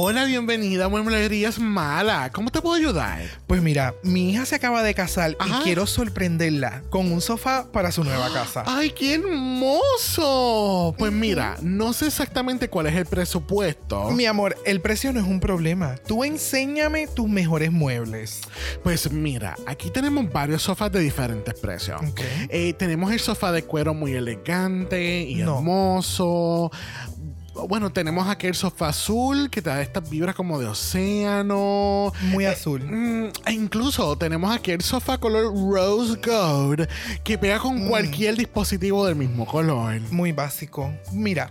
Hola, bienvenida a Mueblerías Mala. ¿Cómo te puedo ayudar? Pues mira, mi hija se acaba de casar Ajá. y quiero sorprenderla con un sofá para su nueva casa. ¡Ay, qué hermoso! Pues mira, no sé exactamente cuál es el presupuesto. Mi amor, el precio no es un problema. Tú enséñame tus mejores muebles. Pues mira, aquí tenemos varios sofás de diferentes precios. Eh, tenemos el sofá de cuero muy elegante y No. hermoso. Bueno, tenemos aquel sofá azul que te da estas vibras como de océano. Muy azul. Mm, e incluso tenemos aquel sofá color rose gold que pega con Mm. cualquier dispositivo del mismo color. Muy básico. Mira,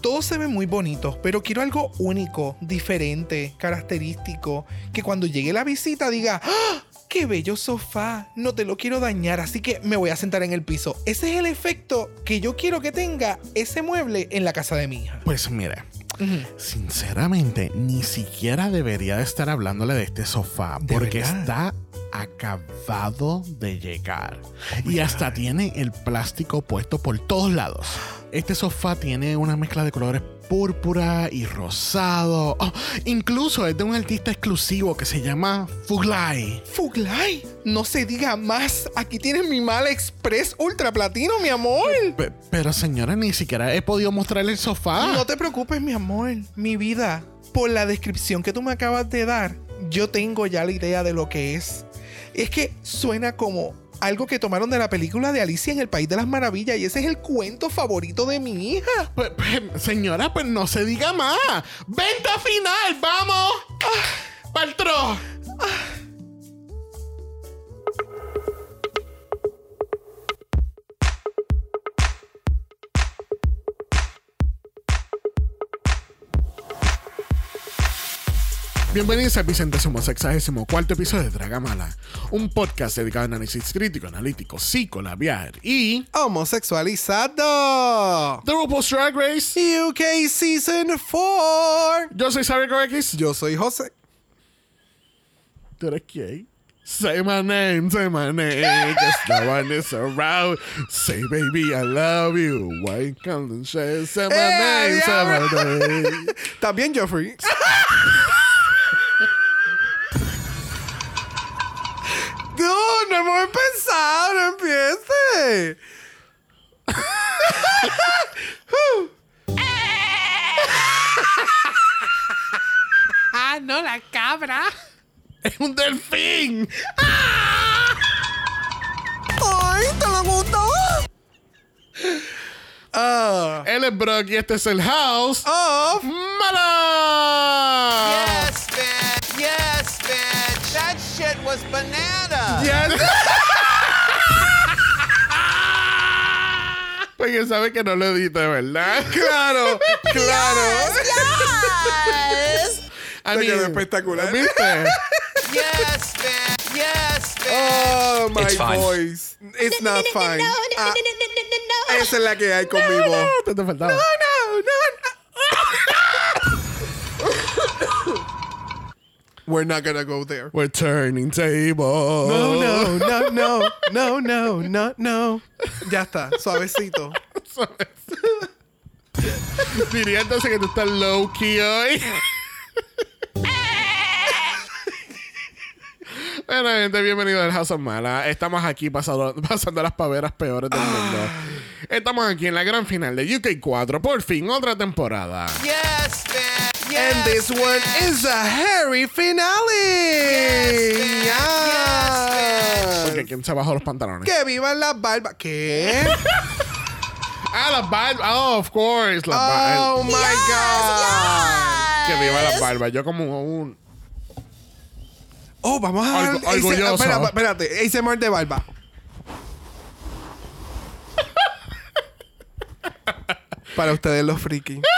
todos se ven muy bonitos, pero quiero algo único, diferente, característico, que cuando llegue la visita diga, ¡Ah! ¡Qué bello sofá! No te lo quiero dañar, así que me voy a sentar en el piso. Ese es el efecto que yo quiero que tenga ese mueble en la casa de mi hija. Pues mire, Ujú. sinceramente, ni siquiera debería de estar hablándole de este sofá ¿De porque verdad? está acabado de llegar. my y hasta God. tiene el plástico puesto por todos lados. Este sofá tiene una mezcla de colores púrpura y rosado. Oh, incluso es de un artista exclusivo que se llama Fuglai. Fuglai, no se diga más. Aquí tienes mi Mal Express Ultra Platino, mi amor. Pe- Pero señora, ni siquiera he podido mostrarle el sofá. No te preocupes, mi amor, mi vida. Por la descripción que tú me acabas de dar, yo tengo ya la idea de lo que es. Es que suena como algo que tomaron de la película de Alicia en el País de las Maravillas y ese es el cuento favorito de mi hija. Pues, pues, señora, pues no se diga más. ¡Venta final! ¡Vamos! Ah, ¡Paltro! Bienvenidos al vicentésimo sexagésimo cuarto episodio de Dragamala, un podcast dedicado a análisis crítico, analítico, psicolabiar y Homosexualizado. The RuPaul's Drag Race. UK Season 4. Yo soy Xavier X. Yo soy José. ¿Tú eres? Say my name, say my name, cause no one is around. Say, baby, I love you. Why can't you say, say my ¡Eh, name, say my name? También Joffrey. no hemos empezado, no empiece. Ah, no, la cabra. Es un delfín. ¡Ay, te lo gustó! Ah. Él es Brock y este es el House. Of. ¡Mala! Yes, bitch. Yes, bitch. That shit was banana. Yes. Porque sabe que no lo edite, ¿verdad? Claro, claro. Yes. I Te quedó mean, espectacular. ¿Viste? yes, bitch. Yes, bitch. Oh, my It's voice. It's not fine. Ah, no. esa es la que hay con mi voz. Te, te faltaba. No, no, no. We're not gonna go there. We're turning tables. No, no, no, no, no, no, no, no. Ya está, suavecito. Diría entonces que tú estás low key hoy. Bueno, gente, bienvenido al House of Mala. Estamos aquí pasando, pasando las paveras peores del mundo. Estamos aquí en la gran final de UK 4. Por fin, otra temporada. Yes, bitch. Yes, And this one is a hairy finale. Yes. Porque ¿quién se bajó los pantalones? Que vivan las barbas. ¿Qué? Ah, las barbas. Oh, of course. Las barbas. Oh my God. Que viva las barbas. Yo como un... Oh, vamos a dar- orgulloso. Espera, espérate. ASMR de barba. Para ustedes los friki.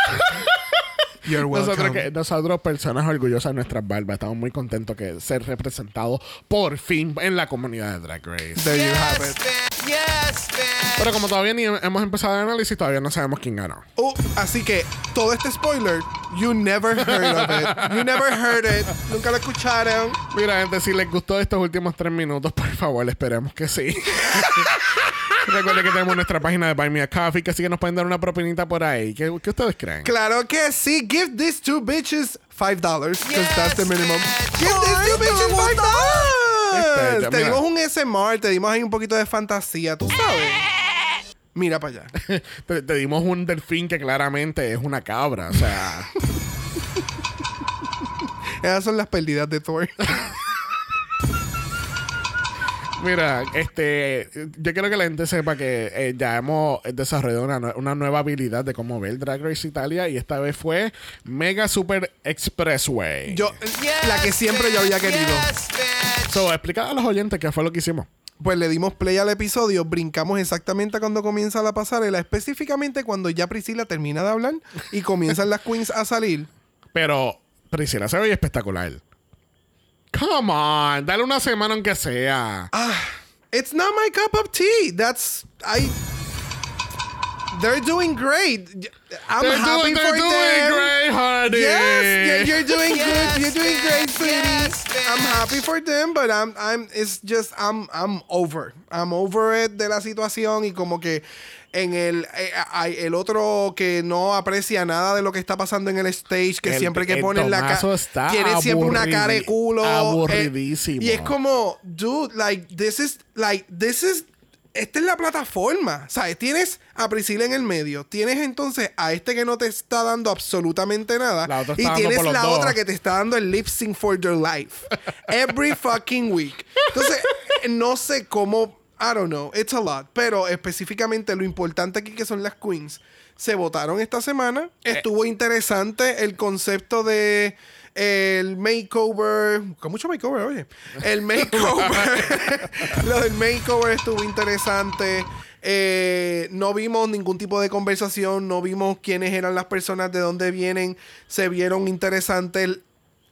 You're welcome. Nosotros, que, nosotros, personas orgullosas de nuestras barbas, estamos muy contentos que ser representados por fin en la comunidad de Drag Race. There you have Yes, it. bitch. Yes, bitch. Pero como todavía ni hemos empezado el análisis, todavía no sabemos quién ganó. Oh, así que todo este spoiler You never heard of it. You never heard it. Nunca lo escucharon. Mira, gente, si les gustó estos últimos tres minutos, por favor, esperemos que sí. Recuerden que tenemos nuestra página de Buy Me a Coffee, que sí que nos pueden dar una propinita por ahí. ¿Qué, qué ustedes creen? Claro que sí. Give these two bitches five dollars. Because Yes, that's the minimum. bitch. Give these two bitches five Este, dollars. Te dimos un SMR, te dimos ahí un poquito de fantasía, tú sabes. Mira para allá. te, te dimos un delfín que claramente es una cabra. O sea, Esas son las pérdidas de Thor. mira, este, yo quiero que la gente sepa que eh, ya hemos desarrollado una, una nueva habilidad de cómo ver Drag Race Italia y esta vez fue Mega Super Expressway. Yo, la que siempre yo había querido. Yes. So, explica a los oyentes qué fue lo que hicimos. Pues le dimos play al episodio, brincamos exactamente cuando comienza la pasarela, específicamente cuando ya Priscila termina de hablar y comienzan las queens a salir. Pero Priscila se ve espectacular. Come on, dale una semana aunque sea. It's not my cup of tea. That's I. They're doing great. I'm They're happy doing, for they're doing them. great, honey. Yes, you're doing Yes, good. You're doing great, sweetie. Yes, I'm happy for them, but I'm, I'm, it's just, I'm, I'm over. I'm over it de la situación y como que en el, eh, hay el otro que no aprecia nada de lo que está pasando en el stage, que El- siempre que ponen la cara, tiene siempre una cara de culo. eh, aburridísimo. y es como, dude, like, this is, like, this is, esta es la plataforma. ¿Sabes? Tienes a Priscila en el medio. Tienes entonces a este que no te está dando absolutamente nada. La otra está y tienes la dos. otra que te está dando el lip sync for your life. Every fucking week. Entonces, no sé cómo. I don't know. It's a lot. Pero específicamente lo importante aquí que son las queens. Se votaron esta semana. Eh. Estuvo interesante el concepto de el makeover. Con mucho makeover, oye. El makeover. Lo del makeover estuvo interesante. Eh, no vimos ningún tipo de conversación. No vimos quiénes eran las personas, de dónde vienen. Se vieron interesantes.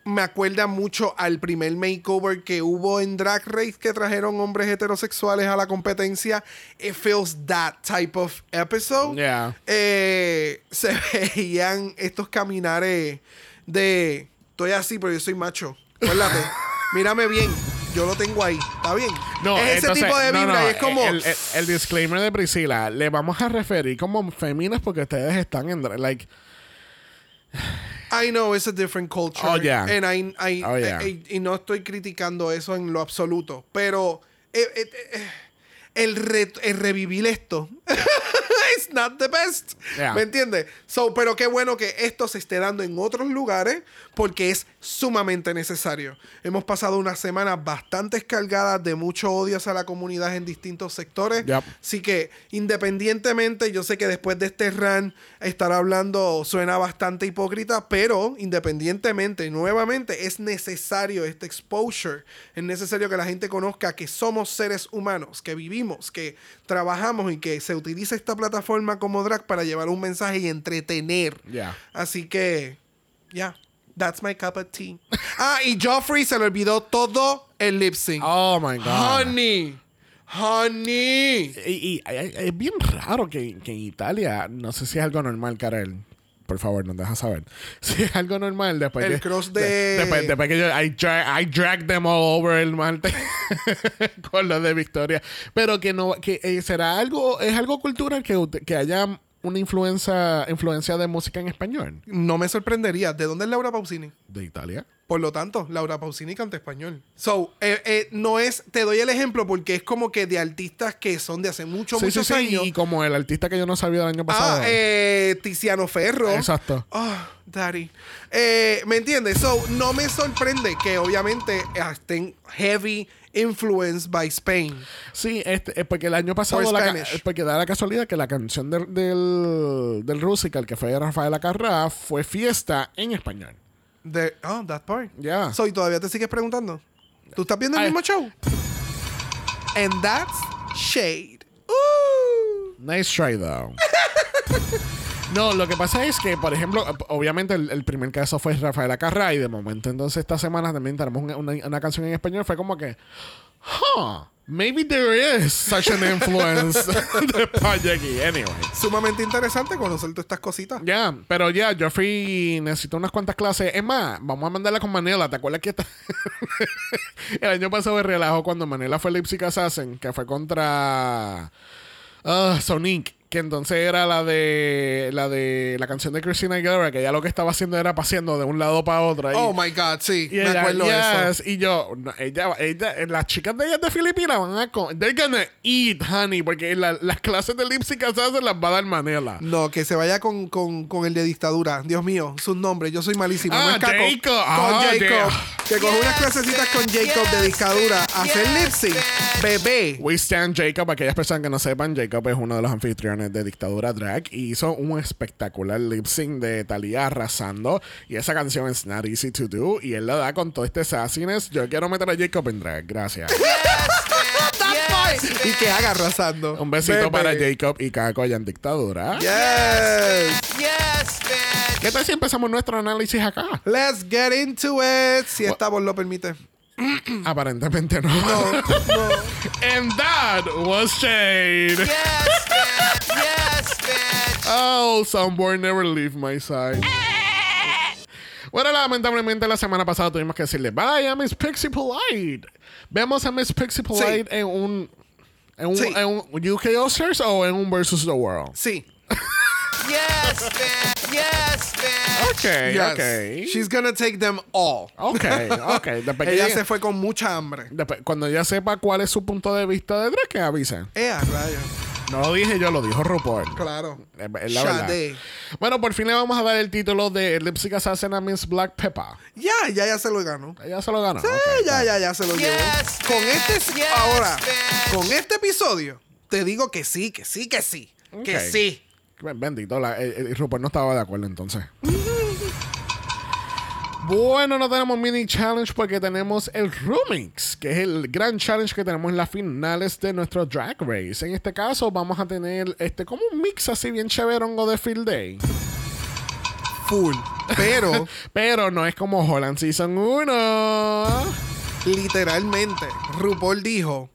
Me acuerda mucho al primer makeover que hubo en Drag Race que trajeron hombres heterosexuales a la competencia. It feels that type of episode. Yeah. Eh, se veían estos caminares de estoy así, pero yo soy macho. Acuérdate, mírame bien. Yo lo tengo ahí. ¿Está bien? No, es ese tipo de no, vibra no, y es como. El, el- el disclaimer de Priscila, le vamos a referir como féminas porque ustedes están en. Like, I know it's a different culture. Oh, yeah. And I, I- Oh, yeah. y, y no estoy criticando eso en lo absoluto. Pero eh, eh, eh, el, re- el revivir esto. It's not the best. Yeah. ¿Me entiendes? So, pero qué bueno que esto se esté dando en otros lugares porque es sumamente necesario. Hemos pasado unas semanas bastante cargadas de mucho odio hacia la comunidad en distintos sectores. Yep. Así que independientemente, yo sé que después de este run estar hablando suena bastante hipócrita, pero independientemente, nuevamente es necesario este exposure. Es necesario que la gente conozca que somos seres humanos, que vivimos, que trabajamos y que se utiliza esta plataforma como drag para llevar un mensaje y entretener. Yeah. Así que, ya. That's my cup of tea. Ah, y Joffrey se le olvidó todo el lip sync. oh my God. Honey. Honey. Y, y- y- es bien raro que, que en Italia, no sé si es algo normal, Karel. Por favor, nos deja saber. Si es algo normal, después El que, cross de- después, después que yo I drag, I drag them all over el martes con lo de Victoria. Pero que no, que eh, será algo, es algo cultural que, que haya una influencia, influencia de música en español No me sorprendería. ¿De dónde es Laura Pausini? de Italia. Por lo tanto, Laura Pausini canta español. So, eh, eh, no es, te doy el ejemplo porque es como que de artistas que son de hace muchos, Sí, sí, muchos sí, años. Y como el artista que yo no sabía del año pasado. Ah, eh, Tiziano Ferro. Exacto. Oh, daddy. Eh, ¿Me entiendes? So, no me sorprende que obviamente estén heavy influenced by Spain. Sí, este, eh, porque el año pasado, la Spanish. porque da la casualidad que la canción del, del, del Rusical, que fue Rafael Acarrá, fue fiesta en español. De, oh, that part. Ya. So, ¿y todavía te sigues preguntando? ¿Tú estás viendo el Ay. mismo show? And that's shade. Ooh. Nice try, though. no, lo que pasa es que, por ejemplo, obviamente el, el primer caso fue Rafael Acarrá y de momento entonces esta semana también tenemos una, una- una canción en español. Fue como que, huh, maybe there is such an influence de Project E. Anyway. Sumamente interesante conocer todas estas cositas. Ya, pero ya, Geoffrey necesita unas cuantas clases. Es más, vamos a mandarla con Manela. ¿Te acuerdas que esta- el año pasado de relajo cuando Manela fue Lipsic Assassin, que fue contra ah, Sonic, que entonces era la de la de la canción de Christina Aguilera, que ya lo que estaba haciendo era paseando de un lado para otro. ahí. Oh my God, sí. Y me ella, acuerdo eso. yes. Y yo, no, ella, ella, las chicas de ellas de Filipinas van a they're gonna eat, honey, porque la- las clases de Lipsic Assassin las va a dar Manela. No, que se vaya con, con, con el de dictadura. Dios mío, sus nombres. Yo soy malísimo. no Ah, es Caco. Jacob. Con Ah, Jacob. Jacob. Que coge unas clasecitas con Jacob de dictadura. yes, Hacer lip sync. yes. Bebé. We Stand Jacob, aquellas personas que no sepan, Jacob es uno de los anfitriones de Dictadura Drag y hizo un espectacular lip sync de Thalía arrasando. Y esa canción es Not Easy to Do. Y él la da con todo este sassiness. Yo quiero meter a Jacob en drag. Gracias. Y que haga arrasando. Un besito Bebé. para Jacob y Caco allá en Dictadura. Yes. Yes, bitch. ¿Qué tal si empezamos nuestro análisis acá? Let's get into it. Si esta voz lo permite. Aparentemente no. No, no. And that was Shade. Yes, bitch. Oh, Soundboard never leave my side. Bueno, lamentablemente la semana pasada tuvimos que decirle bye a Miss Pixie Polite. Vemos a Miss Pixie Polite en un en un, Sí. en un UK Oscars o en un Versus the World. Sí. Yes, bitch. Yes, bitch. Ok, Yes. ok. She's gonna take them all. Ok, ok. Después Ella se fue con mucha hambre. después- cuando ella sepa cuál es su punto de vista de drag, que avise. Eh, a rayos. No lo dije yo, lo dijo RuPaul. Claro. Es es la verdad. Bueno, por fin le vamos a dar el título de Lip Sync Assassin a Miss Black Pepper. Ya, ya, ya se lo ganó. Ella se lo ganó. Sí, ya, ya, ya se lo Yes, llevó. Con bitch. este, Yes, ahora, bitch. con este episodio, te digo que sí, que sí, que sí, que sí. Bendito, la, el, el RuPaul no estaba de acuerdo entonces. Bueno, no tenemos mini challenge porque tenemos el Rumix, que es el gran challenge que tenemos en las finales de nuestro Drag Race. En este caso vamos a tener este como un mix así bien chéverongo de Field Day. Full. Pero, Pero no es como Holland Season 1. literalmente, RuPaul dijo: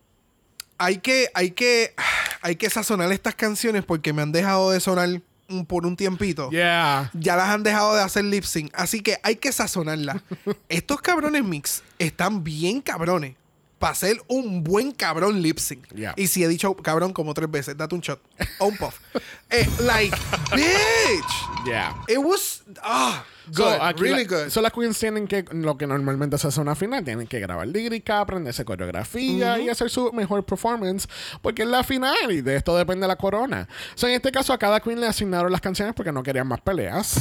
hay que, hay que, hay que sazonar estas canciones porque me han dejado de sonar por un tiempito. Yeah. Ya las han dejado de hacer lip sync. Así que hay que sazonarlas. Estos cabrones mix están bien cabrones. Para hacer un buen cabrón lip sync. Yeah. Y si he dicho cabrón como tres veces, date un shot. O un puff. Eh, like, bitch. Yeah. It was. Ah, good. So, aquí really la- good. so, las queens tienen que, lo que normalmente se hace una final, tienen que grabar lírica, aprenderse coreografía y hacer su mejor performance, porque es la final y de esto depende la corona. So, en este caso, a cada queen le asignaron las canciones porque no querían más peleas.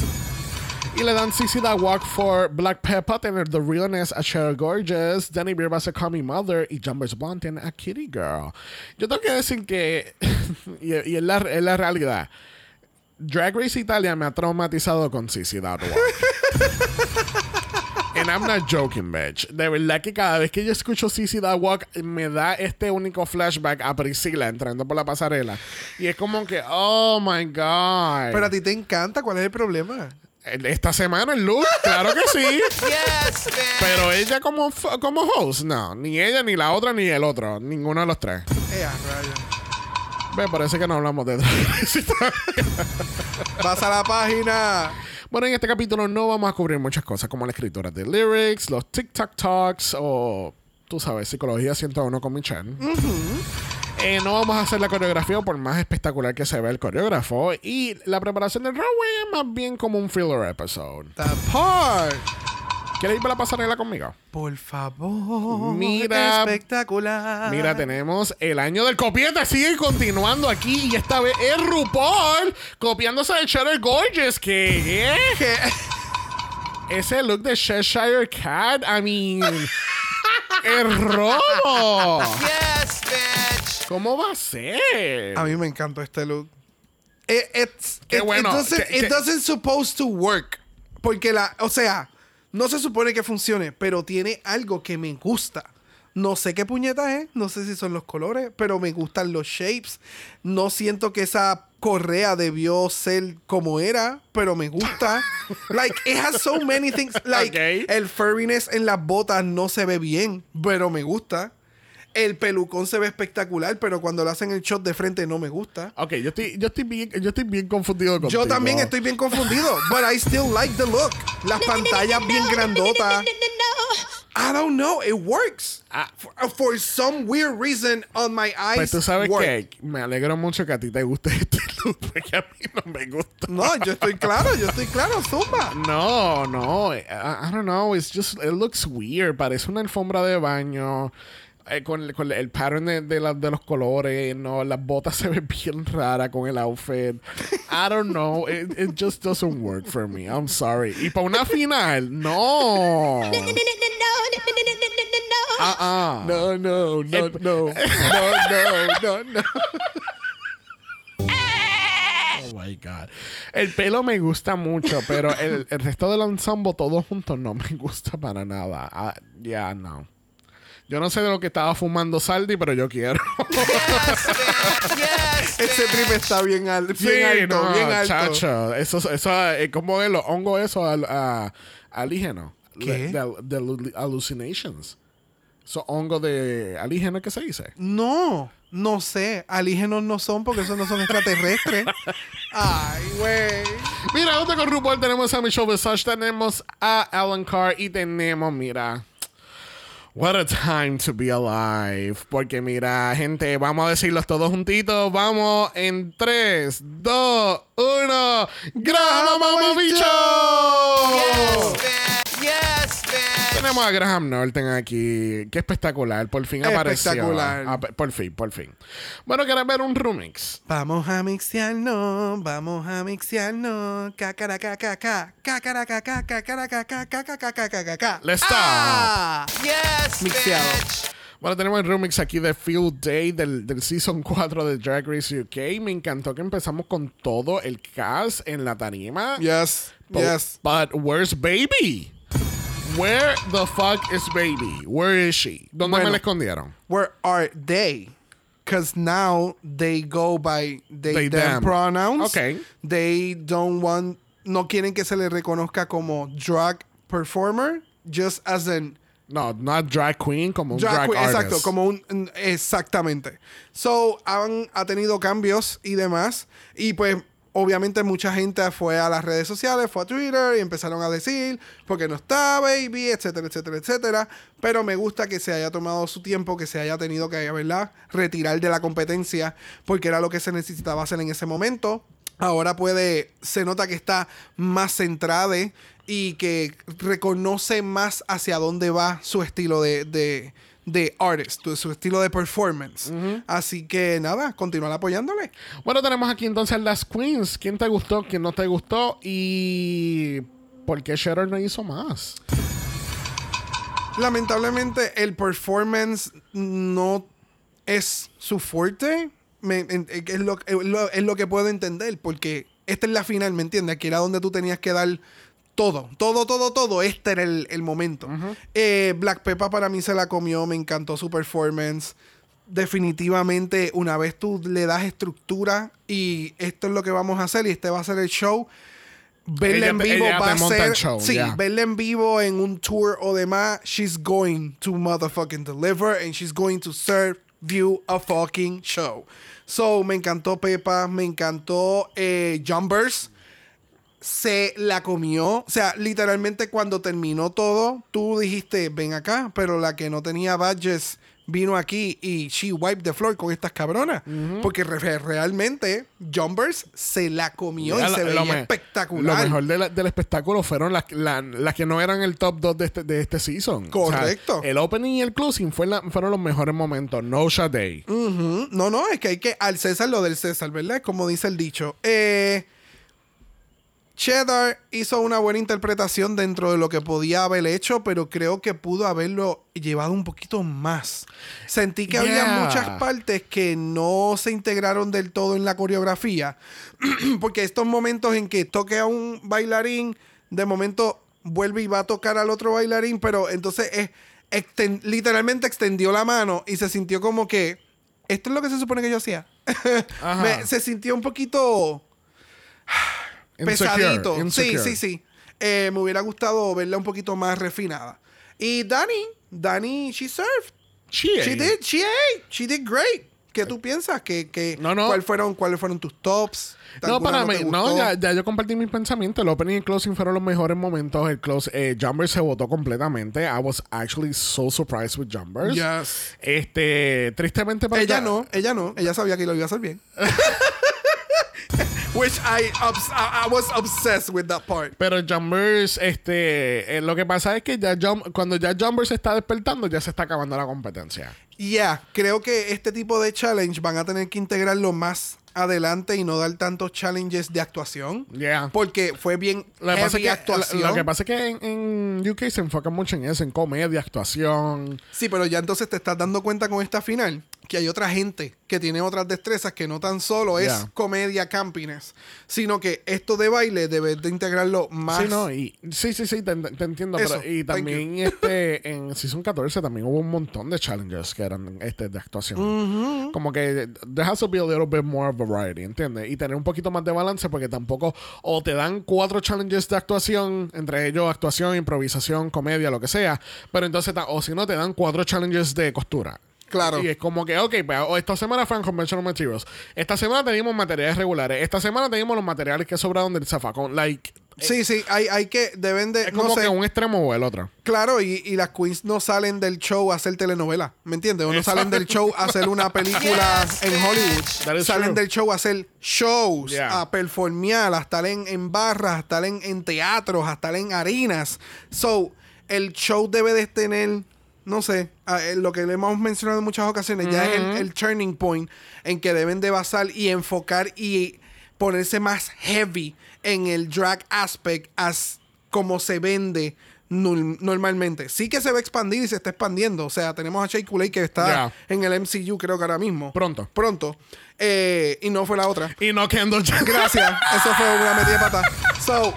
Y le dan CC Walk for Black Pepper, tener The Realness a Cheryl Gorgeous, Danny Beer va a ser Call Me Mother y Jumbers Blonde tiene a Kitty Girl. Yo tengo que decir que, y, y es, la, es la realidad, Drag Race Italia me ha traumatizado con CC That Walk. And I'm not joking, bitch. De verdad que cada vez que yo escucho CC That Walk, me da este único flashback a Priscila entrando por la pasarela. Y es como que, oh my God. Pero a ti te encanta. ¿Cuál es el problema? Esta semana el look, claro que sí. Yes. Pero ella como, como host, no. Ni ella, ni la otra, ni el otro. Ninguno de los tres. A rayos. Ve, parece que no hablamos de. Vas a la página. Bueno, en este capítulo no vamos a cubrir muchas cosas como la escritura de lyrics, los TikTok talks o, tú sabes, psicología 101 con Michelle. Eh, no vamos a hacer la coreografía por más espectacular que se vea el coreógrafo. Y la preparación del runway es más bien como un filler episode. The part. ¿Quieres ir para la pasarela conmigo? Por favor. Mira. Espectacular. Mira, tenemos el año del copieta. Sigue continuando aquí. Y esta vez es RuPaul copiándose de Cheddar Gorgeous. Que ¿Qué? ese look de Cheshire Cat. I mean. ¡El robo! Yes, bitch. ¿Cómo va a ser? A mí me encantó este look. It, it's, Qué it- bueno, It doesn't, que- it que- doesn't supposed to work. Porque la, o sea, no se supone que funcione, pero tiene algo que me gusta. No sé qué puñeta es, no sé si son los colores, pero me gustan los shapes. No siento que esa correa debió ser como era, pero me gusta. like, it has so many things. Like, el furriness en las botas no se ve bien, pero me gusta. El pelucón se ve espectacular, pero cuando lo hacen el shot de frente no me gusta. Ok, yo estoy, yo estoy bien, yo estoy bien confundido contigo. Yo también estoy bien confundido, but I still like the look. Las pantallas bien grandotas. I don't know, it works. Ah. For, for some weird reason on my eyes. Pues tú sabes work. que me alegro mucho que a ti te guste este look, porque a mí no me gusta. No, yo estoy claro, yo estoy claro, Zumba. No, no, I, I don't know, it's just, it looks weird, parece una alfombra de baño. Eh, con, el- con el pattern de, de la- de los colores, no, las botas se ven bien raras con el outfit. I don't know, it, it just doesn't work for me. I'm sorry. Y para una final, no. Ah. No, no, no, El- no, no, no, no, no. Oh my God. El pelo me gusta mucho, pero el, el resto del ensemble todos juntos no me gusta para nada. Ah, Ya, no. Yo no sé de lo que estaba fumando Saldi, pero yo quiero. Yes, bitch. Yes, Ese trip está bien, al- bien alto, no, bien alto. chacho. Eso, eso, eh, ¿cómo es los hongos eso? Al, a, alígeno. ¿Qué? De, de- de hallu- hallucinations. Esos hongos de alígeno, ¿qué se dice? No, no sé. Alígenos no son porque esos no son extraterrestres. Ay, güey. Mira, junto con RuPaul tenemos a Michelle Visage, tenemos a Alan Carr y tenemos, mira. What a time to be alive. Porque mira, gente, vamos a decirlos todos juntitos. Vamos en 3, 2, 1. ¡Graham Mama Bicho! Yes, bitch. Yes. Tenemos a Graham Norton aquí. Qué espectacular. Por fin apareció. Espectacular. Ah, por fin, por fin. Bueno, ¿quieres ver un remix? Vamos a mixearnos, vamos a mixearnos. Cacaracacaca, cacaracaca, cacaracaca, cacaracaca. Let's Ah. Yes, Mixeado. bitch. Bueno, tenemos el remix aquí de Field Day del, del Season 4 de Drag Race UK. Me encantó que empezamos con todo el cast en la tarima. Yes, But, yes. but where's Baby? Where the fuck is Baby? Where is she? ¿Dónde me Bueno. la escondieron? Where are they? Because now they go by they, They, them them. pronouns. Okay. They don't want, no quieren que se le reconozca como drag performer, just as an No, not drag queen, como un Drag drag, queen, artist. exacto, como un un- exactamente. So, han ha tenido cambios y demás y pues obviamente mucha gente fue a las redes sociales, fue a Twitter y empezaron a decir porque no está baby, etcétera, etcétera, etcétera, pero me gusta que se haya tomado su tiempo, que se haya tenido que, ¿verdad?, retirar de la competencia porque era lo que se necesitaba hacer en ese momento. Ahora puede, se nota que está más centrada y que reconoce más hacia dónde va su estilo de, de, de artist, tu- su estilo de performance. Así que nada, continuar apoyándole. Bueno, tenemos aquí entonces las queens. ¿Quién te gustó? ¿Quién no te gustó? Y... ¿Por qué Sharon no hizo más? Lamentablemente el performance no es su fuerte. Me- es, lo, es lo- es lo que puedo entender porque esta es la final, ¿me entiendes? Aquí era donde tú tenías que dar todo, todo, todo, todo. Este era el, el momento. Eh, Black Peppa para mí se la comió, me encantó su performance. Definitivamente, una vez tú le das estructura y esto es lo que vamos a hacer y este va a ser el show, verla en vivo va a ser. show, sí, ya. verla en vivo en un tour o demás, she's going to motherfucking deliver and she's going to serve you a fucking show. So, me encantó Pepa, me encantó eh, Jumbers. Se la comió. O sea, literalmente cuando terminó todo, tú dijiste, ven acá, pero la que no tenía badges vino aquí y she wiped the floor con estas cabronas. Porque re- realmente Jumbers se la comió y se lo veía espectacular. Lo mejor de la- del espectáculo fueron las, la- las que no eran el top 2 de este, de este season. Correcto. O sea, el opening y el closing fue la- fueron los mejores momentos. No. Ujú. No, no, es que hay que al César lo del César, ¿verdad? Como dice el dicho. Eh, Cheddar hizo una buena interpretación dentro de lo que podía haber hecho, pero creo que pudo haberlo llevado un poquito más. Sentí que había muchas partes que no se integraron del todo en la coreografía, porque estos momentos en que toque a un bailarín, de momento vuelve y va a tocar al otro bailarín, pero entonces es literalmente extendió la mano y se sintió como que esto es lo que se supone que yo hacía. Me- se sintió un poquito pesadito. Insecure. Sí, sí, sí. Eh, me hubiera gustado verla un poquito más refinada. Y Dani, Dani, she served. She She did, she ate, she did great. ¿Qué tú piensas? ¿Qué, qué, No, no. ¿cuál fueron, ¿Cuáles fueron tus tops? No, ¿Alguna para mí, no, ya, ya yo compartí mis pensamientos. El opening y el closing fueron los mejores momentos. El close, eh, Jumbers se votó completamente. I was actually so surprised with Jumbers. Yes. Este, tristemente para Ella no, ella no. Ella sabía que lo iba a hacer bien. Which I, obs- I, was obsessed with that part. Pero Jumbers, este, eh, lo que pasa es que ya Jum- cuando ya Jumbers se está despertando, ya se está acabando la competencia. Yeah, creo que este tipo de challenge van a tener que integrarlo más adelante y no dar tantos challenges de actuación. Yeah. Porque fue bien Lo que, pasa es que, actuación. lo, lo que pasa es que en, en UK se enfocan mucho en eso, en comedia, actuación. Sí, pero ya entonces te estás dando cuenta con esta final que hay otra gente que tiene otras destrezas que no tan solo es Yeah. comedia campiness, sino que esto de baile debes de integrarlo más. Sí, no, y, sí, sí, sí, te, te entiendo. Eso, pero- y también este, en Season 14 también hubo un montón de challenges que eran este, de actuación. Como que there has to be a little bit more variety, ¿entiendes? Y tener un poquito más de balance porque tampoco o te dan cuatro challenges de actuación, entre ellos actuación, improvisación, comedia, lo que sea, pero entonces, o si no, te dan cuatro challenges de costura. Claro. Y es como que, ok, pues, o esta semana fueron conventional materials. Esta semana teníamos materiales regulares. Esta semana teníamos los materiales que sobraron del zafacón. Like, Sí, sí, hay, hay que, deben de, es no como sé, que un extremo o el otro. claro, y, y las queens no salen del show a hacer telenovela, ¿me entiendes? O no salen del show a hacer una película Yes, en. Hollywood. Salen true. del show a hacer shows, Yeah. a performear, a estar en, en barras, a estar en, en teatros, a estar en arenas. So, el show debe de tener, no sé, eh, lo que le hemos mencionado en muchas ocasiones, ya es el, el turning point en que deben de basar y enfocar y ponerse más heavy en el drag aspect as como se vende normalmente. Sí que se va a expandir y se está expandiendo. O sea, tenemos a Shea Coulee que está Yeah. en el MCU creo que ahora mismo. Pronto. Pronto. Eh, y no fue la otra. Y no Kendall. Gracias. Eso fue una metida de pata. So,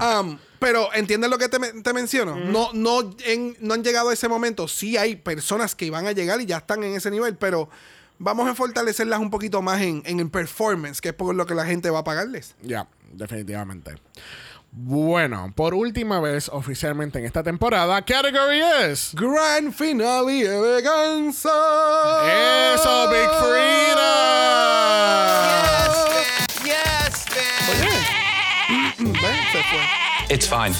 um, pero ¿entiendes lo que te, te menciono? No, no, en- no han llegado a ese momento. Sí hay personas que van a llegar y ya están en ese nivel, pero vamos a fortalecerlas un poquito más en, en el performance, que es por lo que la gente va a pagarles. Ya, definitivamente. Bueno, por última vez oficialmente en esta temporada, category es. Grand finale eleganza. Eso, Big Frida. Yes, It's fine.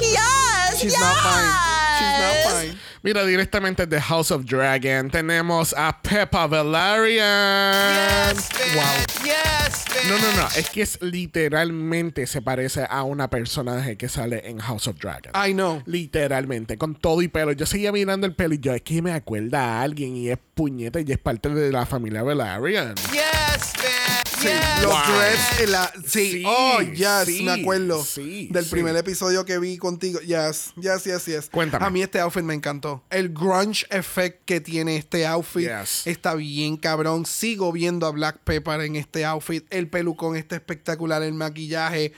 Yes, She's yes. not fine. She's not fine. Mira, directamente de House of Dragon tenemos a Peppa Valerian. Yes, bitch. Yes, bitch. No, no, no. Es que es literalmente se parece a una personaje que sale en House of Dragon. I know. Literalmente, con todo y pelo. Yo seguía mirando el pelo y yo es que me acuerda a alguien y es puñeta y es parte de la familia Valerian. Yes, bitch. Sí, Yes. los dreads en la. Sí, Sí, oh, yes, sí, me acuerdo. sí, del primer episodio que vi contigo. Yes, yes, yes, yes. Cuéntame. A mí este outfit me encantó. El grunge effect que tiene este outfit Yes. está bien cabrón. Sigo viendo a Black Pepper en este outfit. El pelucón está espectacular, el maquillaje.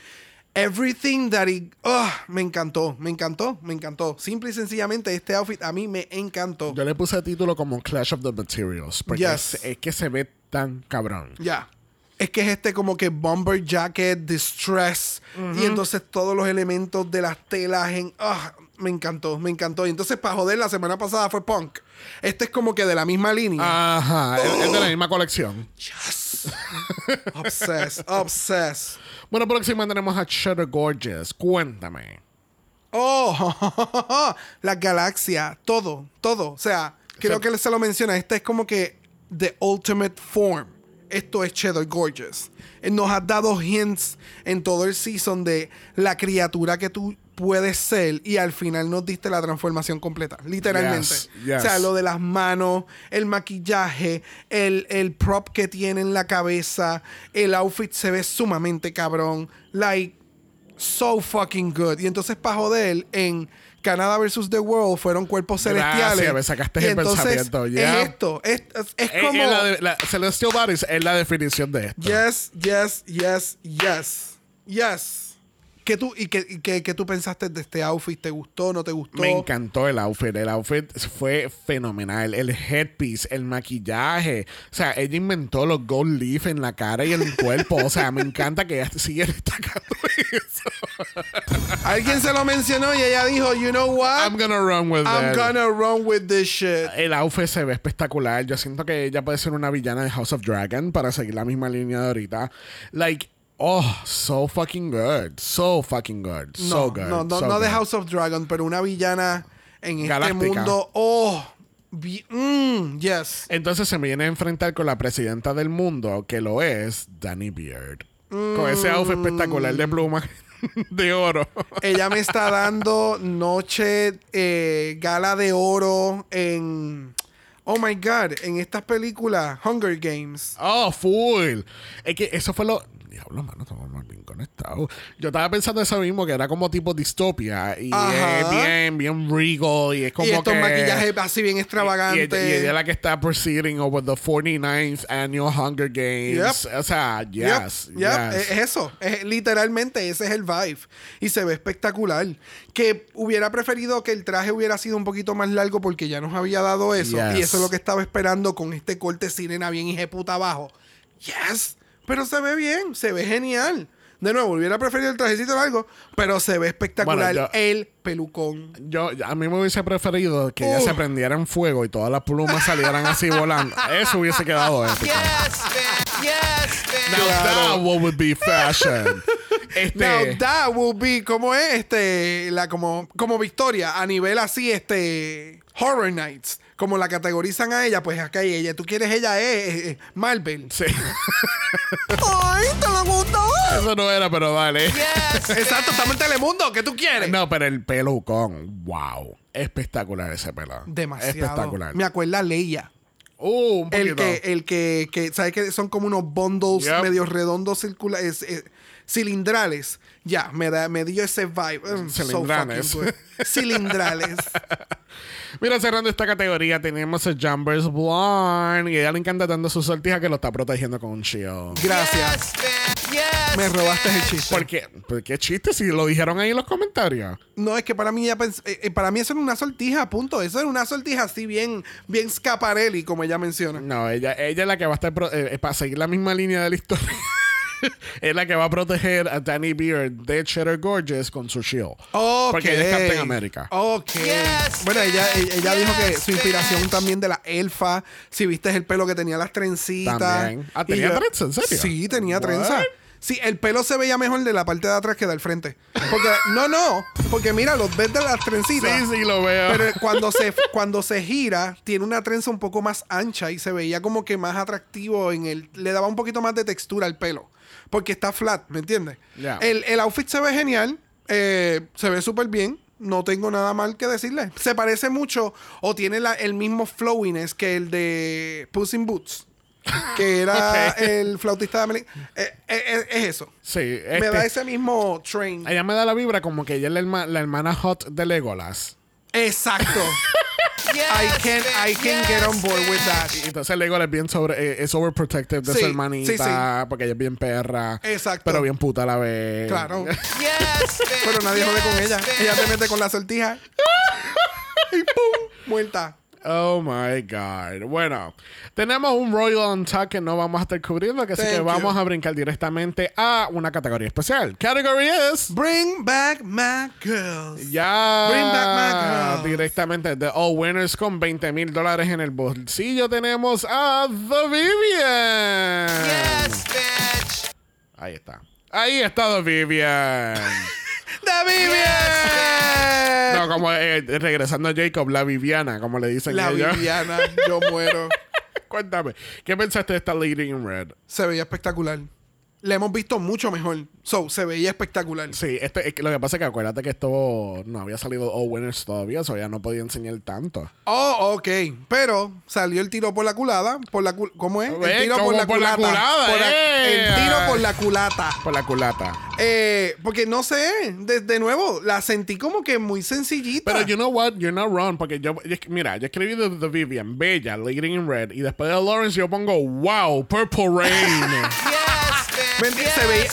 Everything that it. Oh, me encantó, me encantó, me encantó. Simple y sencillamente, este outfit a mí me encantó. Yo le puse título como Clash of the Materials. Porque Yes. es, es que se ve tan cabrón. Ya. Es que es este como que bomber jacket, distress. Y entonces todos los elementos de las telas en. ah, me encantó, me encantó. Y entonces, para joder, la semana pasada fue punk. Este es como que de la misma línea. Ajá, es, es de la misma colección. Obsessed, obsessed. Bueno, próxima tenemos a Shutter Gorgeous. Cuéntame. Oh, la galaxia, todo, todo. O sea, creo sea- que se lo menciona. Este es como que the ultimate form. Esto es Cheddar Gorgeous. Nos has dado hints en todo el season de la criatura que tú puedes ser y al final nos diste la transformación completa, literalmente. Yes, yes. O sea, lo de las manos, el maquillaje, el, el prop que tiene en la cabeza, el outfit se ve sumamente cabrón. Like, so fucking good. Y entonces, para joder, en Canadá versus The World fueron cuerpos Gracias, celestiales. me sacaste Y el entonces, pensamiento. Es esto. Es, es- es como. la, de- la Celestial Bodies es la definición de esto. Yes, yes, yes, yes. Yes. ¿Qué tú, ¿Y qué, qué tú pensaste de este outfit? ¿Te gustó? ¿No te gustó? Me encantó el outfit. El outfit fue fenomenal. El headpiece, el maquillaje. O sea, ella inventó los gold leaf en la cara y en el cuerpo. O sea, me encanta que ella sigue destacando eso. Alguien se lo mencionó y ella dijo, you know what? I'm gonna run with I'm that. gonna run with this shit. El outfit se ve espectacular. Yo siento que ella puede ser una villana de House of Dragon para seguir la misma línea de ahorita. Like, oh, so fucking good. So fucking good. No, so good. no, no, so no de. House of Dragon, pero una villana en este Galáctica. mundo. Oh, mm, yes. Entonces se me viene a enfrentar con la presidenta del mundo, que lo es Danny Beard. Con ese outfit espectacular de plumas de oro. Ella me está dando noche, eh, gala de oro en. Oh my God, en estas películas, Hunger Games. Oh, full. Es que eso fue lo. Diablo, mano, estamos más bien conectados. Yo estaba pensando eso mismo, que era como tipo distopia. Y Ajá. es bien, bien regal. Y es como y estos que. maquillajes así bien extravagantes. y ella es la que está proceeding over the 49th annual Hunger Games. Yep. O sea, yes. yep, yes. Es eso. Es- literalmente ese es el vibe. Y se ve espectacular. Que hubiera preferido que el traje hubiera sido un poquito más largo porque ya nos había dado eso. Yes. Y eso es lo que estaba esperando con este corte sirena bien hijeputa abajo. Yes. Pero se ve bien. Se ve genial. De nuevo, hubiera preferido el trajecito largo, pero se ve espectacular Bueno, yo- el pelucón. Yo, a mí me hubiese preferido que ella Uh. se prendiera en fuego y todas las plumas salieran así volando. Eso hubiese quedado épico. Yes, bitch. Yes, bitch. Now that would be fashion. Este, Now that will be como es este la como como Victoria a nivel así este Horror Nights como la categorizan a ella pues acá hay ella tú quieres ella es eh, eh, Marvel sí. ay te lo gustó Eso no era, pero vale. Yes, exacto estamos en Telemundo ¿qué tú quieres? No, pero el pelucón, wow. Espectacular ese pelo. demasiado Espectacular. me acuerda a Leia Uh, un el poquito. que el que, que sabes que son como unos bundles Yep. medio redondos circulares eh, cilindrales ya me da me dio ese vibe Mm, so Cilindrales. Mira, cerrando esta categoría, tenemos a Jumbers Blonde. Y ella le encanta dando su sortija que lo está protegiendo con un shield. gracias Yes. Yes. me robaste el chiste ¿Por qué? ¿Por qué chiste? Si lo dijeron ahí en los comentarios. No, es que para mí ella pens- eh, eh, para mí eso era una sortija, punto. Eso era una sortija así bien, bien Scaparelli, como ella menciona. No, ella, ella es la que va a estar pro- eh, para seguir la misma línea de la historia. es la que va a proteger a Danny Beard de Cheddar Gorgeous con su shield. Porque ella es Captain America. Ok. Yes, bueno, ella, ella, ella dijo que su inspiración también de la elfa. Si viste el pelo que tenía las trencitas. También. Ah, ¿tenía trenza? ¿En serio? Sí, tenía What? trenza. Sí, el pelo se veía mejor de la parte de atrás que del frente. Porque, no, no. Porque mira, los ves de las trencitas. Sí, sí, lo veo. Pero cuando se, cuando se gira, tiene una trenza un poco más ancha y se veía como que más atractivo en el. Le daba un poquito más de textura al pelo. Porque está flat, ¿me entiendes? El, el outfit se ve genial. eh, se ve súper bien. No tengo nada mal que decirle. Se parece mucho o tiene la- el mismo flowiness que el de Puss in Boots. Que era el flautista de Amelie. Eh, eh, eh, es eso. sí, Me este, da ese mismo train. ella me da la vibra como que ella es la, herma- la hermana hot de Legolas. Exacto. Yes, I can, I can get on board with that. Entonces Legolas es bien sobre, es overprotective de Sí, su hermanita, sí, sí. porque ella es bien perra. Exacto. Pero bien puta a la vez. Claro. Yes, bitch. Pero nadie jode con ella. bitch. Ella te mete con la sortija. y pum, muerta. Oh my God. Bueno, tenemos un Royal Untuck que no vamos a estar cubriendo, que así Thank que you. vamos a brincar directamente a una categoría especial. Category is. Bring back my girls. Ya. Bring back my girls. Directamente de All Winners con 20 mil dólares en el bolsillo tenemos a The Vivian. Yes, bitch. Ahí está. Ahí está The Vivian. ¡The Vivian! no, como eh, regresando a Jacob, la Viviana, como le dicen La ellos. Viviana, yo muero. Cuéntame, ¿qué pensaste de esta Lady in Red? Se veía espectacular. La hemos visto mucho mejor. So, se veía espectacular. Sí, este, es que lo que pasa es que acuérdate que esto no había salido All Winners todavía, eso ya no podía enseñar tanto. Oh, ok. Pero salió el tiro por la culada. Por la cul- ¿Cómo es? El tiro como por la por la culata. culada, Por la- eh. El tiro por la culata. Por la culata. Eh, porque no sé, de, de nuevo, la sentí como que muy sencillita. Pero you know what, you're not wrong, porque yo, yo- mira, yo escribí The Vivian, Bella, Lady in Red, y después de Lawrence yo pongo, wow, Purple Rain.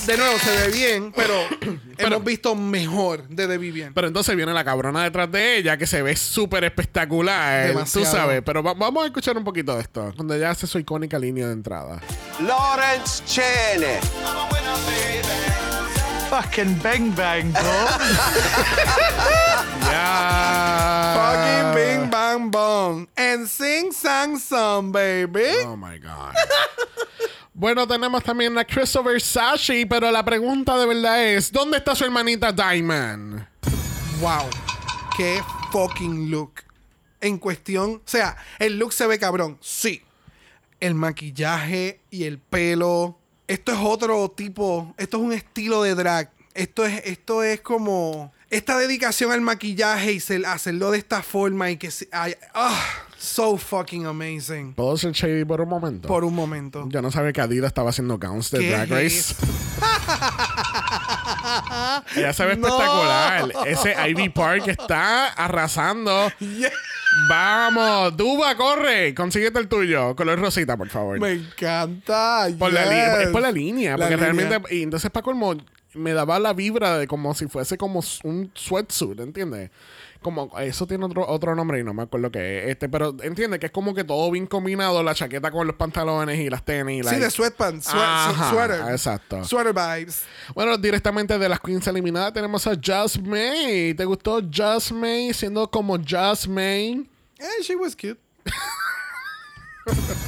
De nuevo, se ve bien, pero, hemos visto mejor de The Vivian. Pero entonces viene la cabrona detrás de ella que se ve súper espectacular. Demasiado. Tú sabes. Pero va- vamos a escuchar un poquito de esto. Cuando ella hace su icónica línea de entrada. Lawrence Cheney. Fucking bang bang, bro. Ya. Fucking bing bang bong. And sing sang song, baby. Oh my God. bueno, tenemos también a Christopher Sashi, pero la pregunta de verdad es: ¿dónde está su hermanita Diamond? Wow. Qué fucking look. En cuestión, o sea, el look se ve cabrón. Sí. El maquillaje y el pelo. Esto es otro tipo. Esto es un estilo de drag. Esto es, esto es como. Esta dedicación al maquillaje y hacerlo de esta forma y que se. ay, ah, so fucking amazing. ¿Puedo ser shady por un momento? Por un momento. Yo no sabía que Adidas estaba haciendo gowns de ¿Qué Drag Race. Ella se ve No. espectacular. Ese Ivy Park está arrasando. Vamos, Duba, corre. Consíguete el tuyo. Color rosita, por favor. Me encanta. Por la es por la línea. La porque línea. realmente. Y entonces, para colmo, me daba la vibra de como si fuese como un sweatsuit, ¿entiendes? Como, eso tiene otro, otro nombre y no me acuerdo qué es. Este, pero entiende que es como que todo bien combinado, la chaqueta con los pantalones y las tenis. Sí, like- de sweatpants. sweat- Ajá, sweater. exacto. Sweater vibes. Bueno, directamente de las queens eliminadas tenemos a Just May. ¿Te gustó Just May siendo como Just May? Eh, she was cute.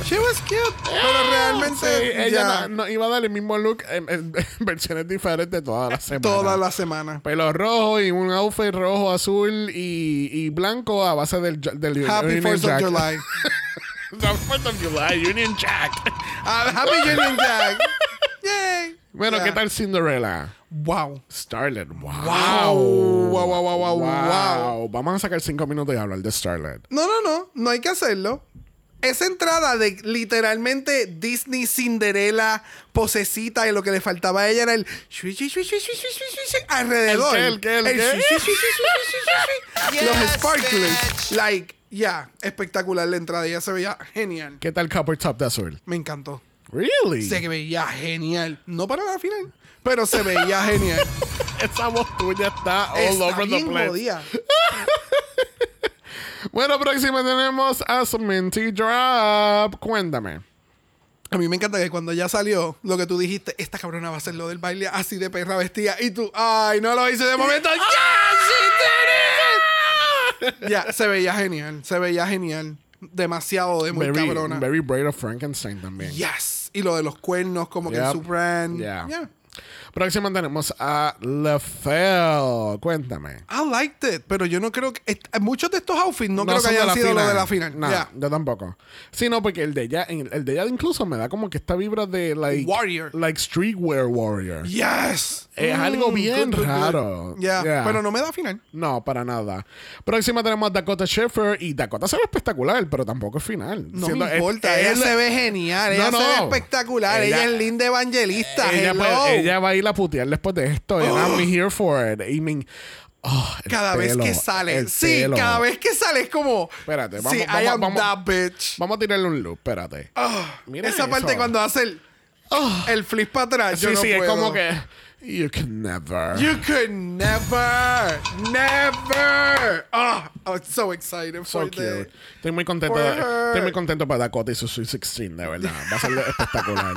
she was cute. Pero realmente. Sí, ella no, no iba a dar el mismo look en, en- en versiones diferentes todas las semanas. toda la semana. Pelo rojo y un outfit rojo, azul y, y blanco a base del, del Happy Union 4th of. July. The 4th of July, Union Jack. Ah, Happy Union Jack. Yay. Bueno, Ya. ¿qué tal Cinderella? Wow. Starlet, wow. Wow. Wow, wow, wow, wow, wow. Vamos a sacar cinco minutos y hablar de Starlet. No, no, no. No hay que hacerlo esa entrada de literalmente Disney Cinderella posecita y lo que le faltaba a ella era el alrededor. El, el, el, Los sparklers. Like, yeah, espectacular la entrada. Ella se veía genial. ¿Qué tal Copper Top de Azul? Me encantó. Really? Se veía genial. No para la final, pero se veía genial. Esa voz tuya está all over the place. Bueno, próxima tenemos a Minty Drop. Cuéntame. A mí me encanta que cuando ya salió lo que tú dijiste, esta cabrona va a hacer lo del baile así de perra vestida. Y tú, ay, no lo hice de momento. ¡Ya! sí, Ya, se veía genial. Se veía genial. Demasiado de muy very, cabrona. very Braid of Frankenstein también. Yes. Y lo de los cuernos, como que en su brand. Yeah. Yeah. Próxima tenemos a LaFell. Cuéntame. I liked it, pero yo no creo que. muchos de estos outfits no, creo que hayan sido final. lo de la final. No, Ya. yo tampoco. Sí, no, porque el de ella, el de ella incluso me da como que esta vibra de like Warrior. like streetwear warrior. Yes. Es algo bien good, good, good. raro. Ya, Yeah. pero no me da final. No, para nada. Próxima tenemos a Dakota Schiffer y Dakota se ve espectacular, pero tampoco es final. No Siendo- me importa, es- ella se ve genial, ella No, se ve no. espectacular, ella, Ella- es linda evangelista. ella, puede- ella va a ir a putear después de esto. And I'm here for it. I mean, oh, cada vez pelo, que sale, sí, pelo. cada vez que sale es como, Espérate, vamos- sí, vamos- I am vamos- that bitch. Vamos a tirarle un loop, espérate. Ah, Mira esa eso. parte cuando hace el, el flip para atrás, yo sí, no sí, es puedo. como que. You can never. You could never, never. Ah, I'm so excited So for cute. Estoy muy contento. Estoy muy contento para Dakota y su Sweet 16, de verdad. Va a ser espectacular.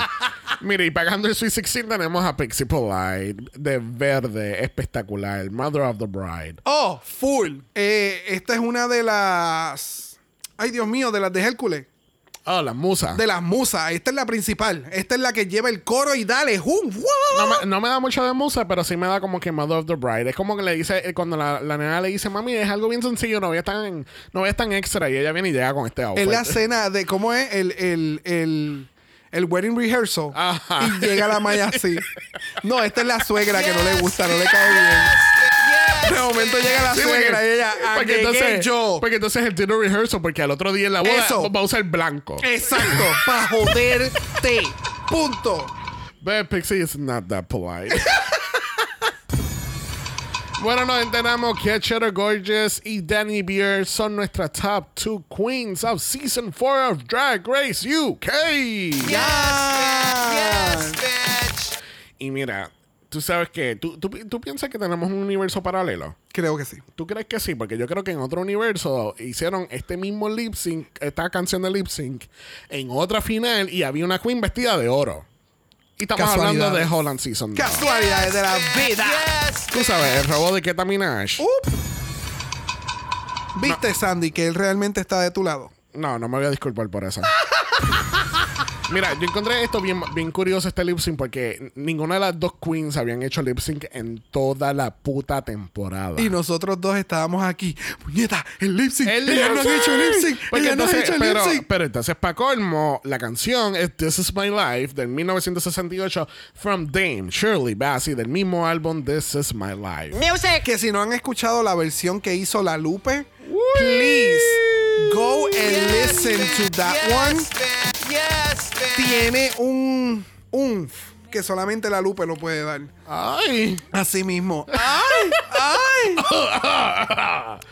Mire, y pagando el Sweet 16 tenemos a Pixie Polite de verde, espectacular. Mother of the Bride. Oh, full. Eh, esta es una de las, ay Dios mío, de las de Hércules. Oh, la musa. De las musas. Esta es la principal. Esta es la que lleva el coro y dale. No me, no me da mucho de musa, pero sí me da como que Mother of the Bride. Es como que le dice, eh, cuando la, la nena le dice, mami, es algo bien sencillo, no voy a estar en, no voy a en extra. Y ella viene y llega con este outfit. Es la escena de cómo es el, el, el, el wedding rehearsal. Ajá. Y llega la maya así. No, esta es la suegra que no le gusta, no le cae bien. De momento llega la Sí, porque- suegra y ella, porque agregué entonces, yo. porque entonces el dinner rehearsal, porque al otro día en la boda Eso. va a usar blanco. Exacto, para joderte. Punto. But Pixie is not that polite. bueno, nos enteramos que Cheddar Gorgeous y Danny Beer son nuestras top two queens of season 4 of Drag Race UK. Yes, bitch. Y mira, tú sabes que. ¿tú, tú, tú piensas que tenemos un universo paralelo? Creo que sí. ¿Tú crees que sí? Porque yo creo que en otro universo hicieron este mismo lip sync, esta canción de lip sync, en otra final y había una queen vestida de oro. Y estamos hablando de. Holland Season 2. Casualidades de la vida. Yes, Tú sabes, el robot de Keta Minaj. ¿Viste, Sandy, que él realmente está de tu lado? No, no me voy a disculpar por eso. Mira, yo encontré esto bien, bien curioso, este lip sync, porque ninguna de las dos queens habían hecho lip sync en toda la puta temporada. Y nosotros dos estábamos aquí. Puñeta, el lip sync. El Ellas lip no han hecho lip sync. Porque Ellas no han hecho pero, lip sync. pero entonces, para colmo, la canción es This Is My Life del 1968 from Dame Shirley Bassey del mismo álbum This Is My Life. Que si no han escuchado la versión que hizo la Lupe, please go and listen to that yes, one. man. Yes, man. Tiene un umf que solamente la Lupe lo puede dar. Ay. Así mismo. ¡Ay! ¡Ay!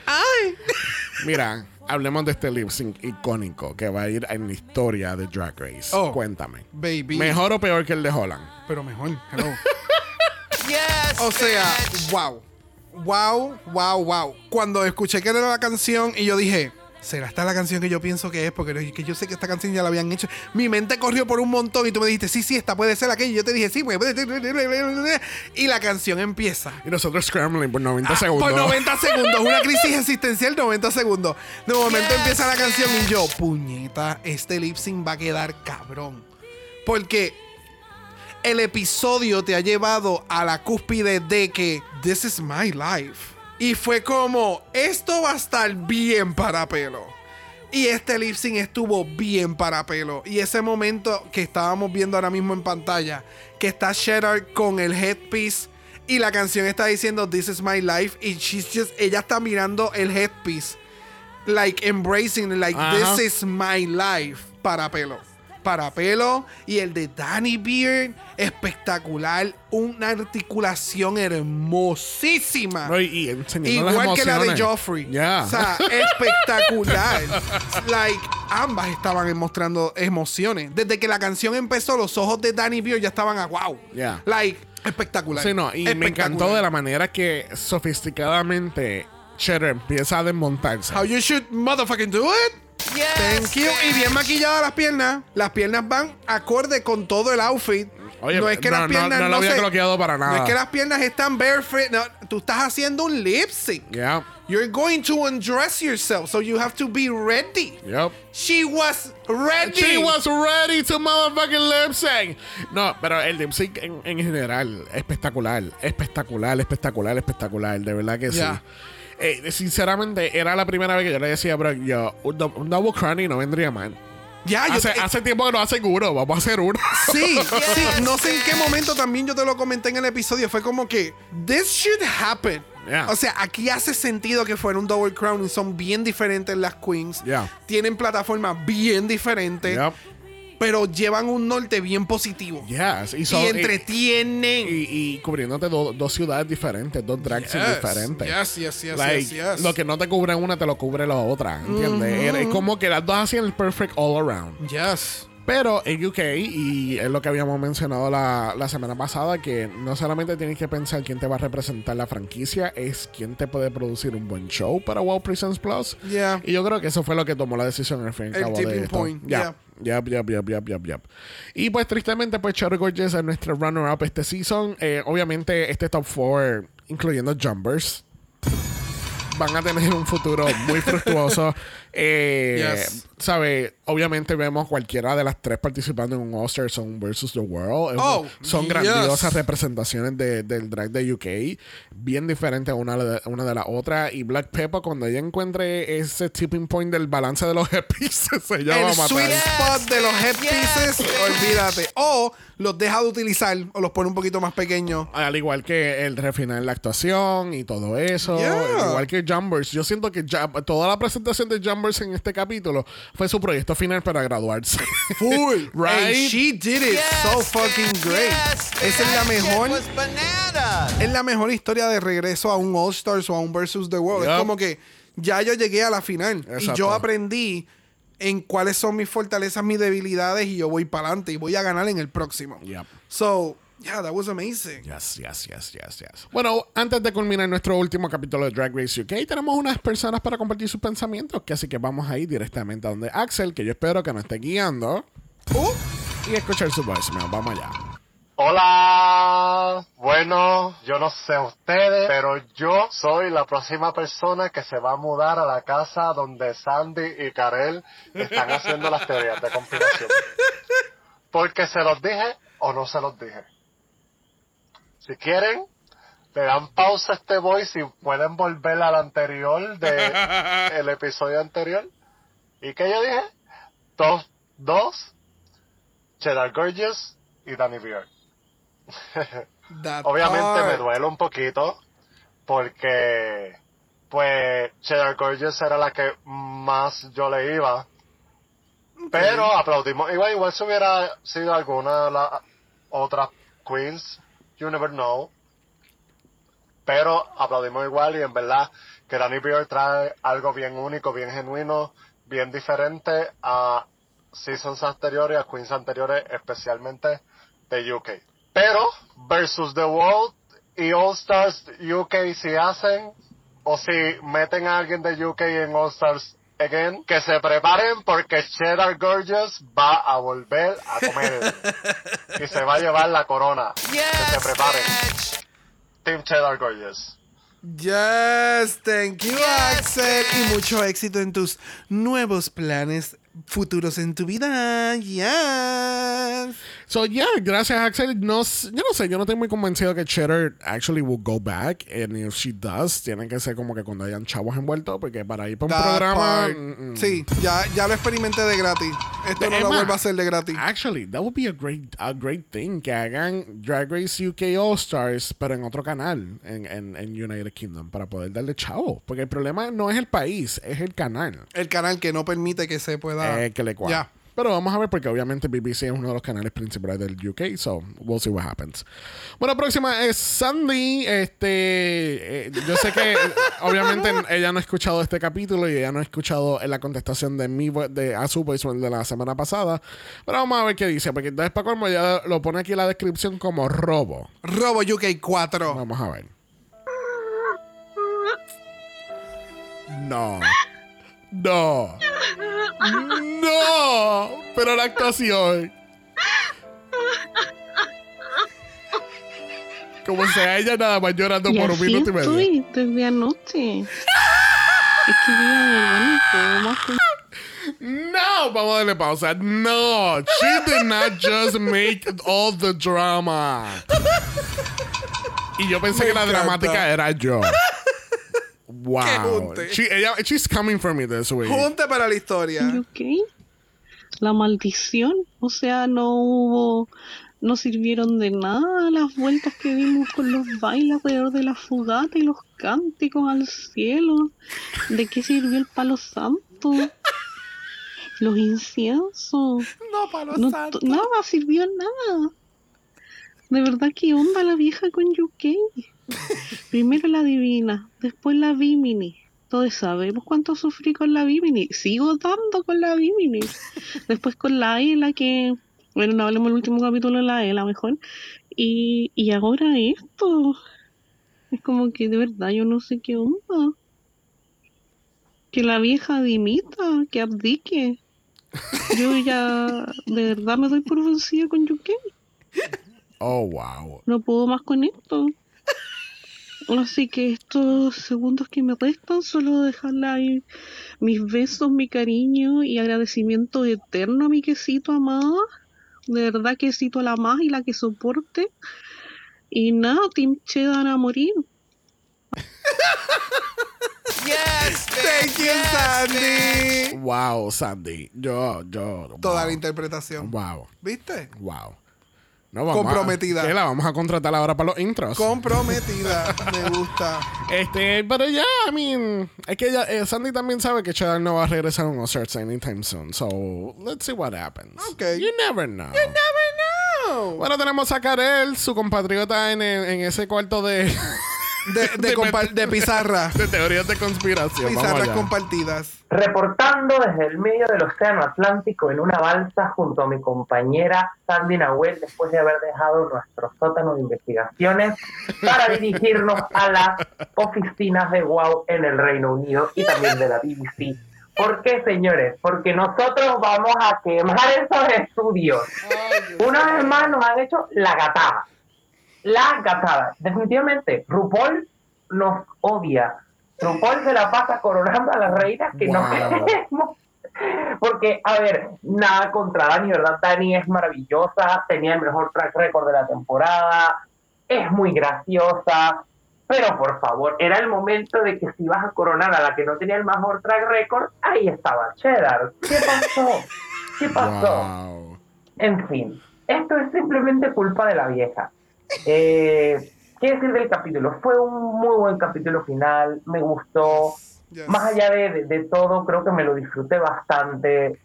¡Ay! Mira, hablemos de este lip sync icónico que va a ir en la historia de Drag Race. Oh. Cuéntame. Baby. ¿Mejor o peor que el de Holland? Pero mejor. Hello. Yes, O sea, bitch. wow. Wow, wow, wow. Cuando escuché que era la canción y yo dije, ¿será esta la canción que yo pienso que es? Porque es que yo sé que esta canción ya la habían hecho. Mi mente corrió por un montón y tú me dijiste, sí, sí, esta puede ser aquella. Y yo te dije, sí, pues. Y la canción empieza. Y nosotros scrambling por 90 Ah, segundos. Por 90 segundos. Una crisis existencial, 90 segundos. De momento Yes. empieza la canción y yo, puñeta, este lip sync va a quedar cabrón. Porque el episodio te ha llevado a la cúspide de que this is my life. Y fue como, esto va a estar bien para pelo. Y este lip sync estuvo bien para pelo. Y ese momento que estábamos viendo ahora mismo en pantalla, que está Cheddar con el headpiece y la canción está diciendo This is my life y she's just, ella está mirando el headpiece, like embracing, like this is my life para pelo. Para pelo y el de Danny Beard espectacular, una articulación hermosísima. No, y, y enseñando las Igual que la de. Joffrey. Ya. O sea, espectacular. like, ambas estaban mostrando emociones. Desde que la canción empezó, los ojos de Danny Beard ya estaban a wow. Ya. Like, espectacular. Sí, no, y me encantó de la manera que sofisticadamente Cheddar empieza a desmontarse. How you should motherfucking do it. Yes, Thank you. Y bien maquilladas las piernas. Las piernas van acorde con todo el outfit. Oye, no es que no, las no- piernas no lo había se- bloqueado para No nada. es que las piernas están barefoot. No, tú estás haciendo un lip sync. Yeah. You're going to undress yourself, so you have to be ready. Yep. She was ready. She was ready to motherfucking lip sync. No, pero el lip sync en, en general, espectacular, espectacular, espectacular, espectacular. De verdad que Ya. sí. Eh, sinceramente, era la primera vez que yo le decía, bro, yo, un, do- un double crowning no vendría mal. Ya, yo- Hace, eh, hace tiempo que no hace seguro, vamos a hacer uno. Sí, sí, no sé en qué momento también yo te lo comenté en el episodio. Fue como que, this should happen. Yeah. O sea, aquí hace sentido que fuera un double crown y son bien diferentes las queens. Yeah. Tienen plataformas bien diferentes, Yep. Pero llevan un norte bien positivo. Yes. Y, Y son- y- entretienen. y, y cubriéndote do- dos ciudades diferentes, dos drag Yes, diferentes. yes, yes, yes, Like, yes, yes. Lo que no te cubre una, te lo cubre la otra. ¿Entiendes? Es como que las dos hacían el perfect all around. Yes. Pero en UK, y es lo que habíamos mencionado la, la semana pasada, que no solamente tienes que pensar quién te va a representar la franquicia, es quién te puede producir un buen show para Wow Presents Plus. Yeah. Y yo creo que eso fue lo que tomó la decisión al fin y cabo de esto. point, Ya. Yep, yep, yep, yep, yep, yep. Y pues tristemente, pues Cherry Gorgeous es nuestro runner-up este season. Eh, obviamente, este top 4, incluyendo Jumpers, van a tener un futuro muy fructuoso. Eh, Yes. ¿Sabe? Obviamente vemos cualquiera de las tres participando en un All-Star Song versus the World. Oh, un- son yes. grandiosas representaciones de- del drag de UK. Bien diferentes una de, una de la otra. Y Black Pepper, cuando ella encuentre ese tipping point del balance de los headpieces, ella va a El matar. sweet Yes, spot de los headpieces, yes. olvídate. O los deja de utilizar o los pone un poquito más pequeños. Al igual que el refinar la actuación y todo eso. Yeah. Igual que Jumbers. Yo siento que ya- toda la presentación de Jumbers en este capítulo fue su proyecto final para graduarse. Full. Right? And she did it Yes, so fucking great. yes, Esa es la mejor. Es la mejor historia de regreso a un All Stars o a un Versus the World. Yup. Es como que ya yo llegué a la final y Exacto. yo aprendí en cuáles son mis fortalezas, mis debilidades y yo voy para adelante y voy a ganar en el próximo. Yep. So, Yeah, that was amazing. Yes, yes, yes, yes, yes. Bueno, antes de culminar nuestro último capítulo de Drag Race UK, tenemos unas personas para compartir sus pensamientos, que así que vamos a ir directamente a donde Axel, que yo espero que nos esté guiando, Uh, y escuchar su voicemail. Vamos allá. Hola, bueno, yo no sé ustedes, pero yo soy la próxima persona que se va a mudar a la casa donde Sandy y Karel están haciendo las teorías de conspiración. Porque se los dije o no se los dije. Si quieren, le dan pausa a este voice y pueden volver al anterior de el episodio anterior. ¿Y qué yo dije? Dos, dos, Cheddar Gorgeous y Danny Beard. Obviamente me duele un poquito porque pues Cheddar Gorgeous era la que más yo le iba. Pero aplaudimos. Igual, igual si hubiera sido alguna de las otras queens, you never know. Pero aplaudimos igual y en verdad que Danny Beard trae algo bien único, bien genuino, bien diferente a seasons anteriores, a queens anteriores, especialmente de UK. Pero versus The World y All Stars UK si hacen o si meten a alguien de UK en All Stars again, que se preparen porque Cheddar Gorgeous va a volver a comer y se va a llevar la corona. que se Yes, preparen. bitch. Team Cheddar Gorgeous. Yes, thank you, Yes, Axel. Y mucho éxito en tus nuevos planes futuros en tu vida. Yes. So, yeah, gracias, Axel. No, yo no sé, yo no estoy muy convencido que Cheddar actually will go back. And if she does, tienen que ser como que cuando hayan chavos envueltos, porque para ir para un That programa. mm, mm. Sí, ya, ya lo experimenté de gratis. Esto no lo vuelvo a hacer de gratis. Actually, that would be a great, a great thing que hagan Drag Race UK All Stars, pero en otro canal, en, en, en United Kingdom, para poder darle chavo. Porque el problema no es el país, es el canal El canal que no permite que se pueda. eh, que le cuadra. Ya. Pero vamos a ver, porque obviamente BBC es uno de los canales principales del UK, so we'll see what happens. Bueno, próxima es Sandy. Este, eh, yo sé que obviamente ella no ha escuchado este capítulo y ella no ha escuchado en la contestación de mi de a su voicemail de la semana pasada. Pero vamos a ver qué dice, porque entonces para colmo ya lo pone aquí en la descripción como robo. Robo UK 4. Vamos a ver. No. No. No. Pero la actuación. Como sea ella nada más llorando Y por un minuto y medio. estoy desde anoche. es que yo de verdad no puedo más con- No, vamos a darle pausa. No, she did not just make all the drama. Y yo pensé Me que la encanta. dramática era yo. Wow. junte. She, ella, she's coming for me this week. Junte para la historia. La maldición. O sea, no hubo. No sirvieron de nada las vueltas que vimos con los bailes alrededor de la fogata y los cánticos al cielo. ¿De qué sirvió el palo santo? Los inciensos. No, palo No, santo. nada sirvió nada. De verdad, ¿qué onda la vieja con UK? Primero la divina, después la Vimini. Todos sabemos cuánto sufrí con la Vimini. Sigo dando con la Vimini. Después con la Ela, que. Bueno, no hablemos del último capítulo de la Ela mejor. Y, y ahora esto. Es como que de verdad yo no sé qué onda. Que la vieja dimita, que abdique. Yo ya de verdad me doy por vencida con UK. Oh, wow. No puedo más con esto. Así que estos segundos que me restan, solo dejarle ahí mis besos, mi cariño y agradecimiento eterno a mi quesito amada. De verdad, quesito la más y la que soporte. Y nada, Team Cheddar a morir. Yes, bitch. Thank you, yes, Sandy. Wow, Sandy. Yo, yo. Toda wow. la interpretación. Wow, ¿Viste? wow. No, vamos a- Comprometida. ¿Qué la vamos a contratar ahora para los intros? Comprometida. Me gusta. Este, pero ya, I mean, es que ella, eh, Sandy también sabe que Cheddar no va a regresar a un Ozarks anytime soon. So, let's see what happens. Okay. You never know. Never know. Bueno, tenemos a Karel, su compatriota en, en ese cuarto de. De, de, compa- de pizarra. De teorías de conspiración. Pizarras compartidas. Reportando desde el medio del Océano Atlántico en una balsa junto a mi compañera Sandy Nahuel después de haber dejado nuestro sótano de investigaciones para dirigirnos a las oficinas de WOW en el Reino Unido y también de la BBC. ¿Por qué, señores? Porque nosotros vamos a quemar esos estudios. Una vez más nos han hecho la gatada. La gatada. Definitivamente, RuPaul nos odia. RuPaul se la pasa coronando a las reinas que no queremos. Porque, a ver, nada contra Dani, ¿verdad? Dani es maravillosa, tenía el mejor track record de la temporada, es muy graciosa, pero por favor, era el momento de que si vas a coronar a la que no tenía el mejor track record, ahí estaba Cheddar. ¿Qué pasó? ¿Qué pasó? Wow. En fin, esto es simplemente culpa de la vieja. Eh, ¿Qué decir del capítulo? Fue un muy buen capítulo final, me gustó. Yes. Más allá de, de- de todo, creo que me lo disfruté bastante.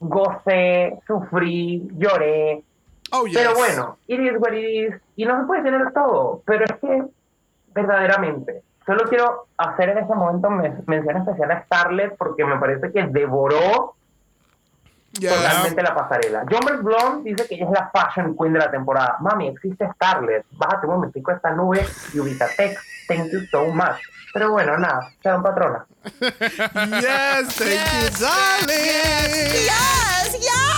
Gocé, sufrí, lloré. Oh, yes. Pero bueno, it is what it is. Y no se puede tener todo. Pero es que, verdaderamente, solo quiero hacer en este momento men- mención especial a Starlet porque me parece que devoró Yes. totalmente la pasarela. John Blonde dice que ella es la fashion queen de la temporada. Mami, existe Starlet. Bájate un momentico a esta nube y ubícate. Thank you so much. Pero bueno, nada, sean patrona. Yes, thank you, darling. Yes, yes.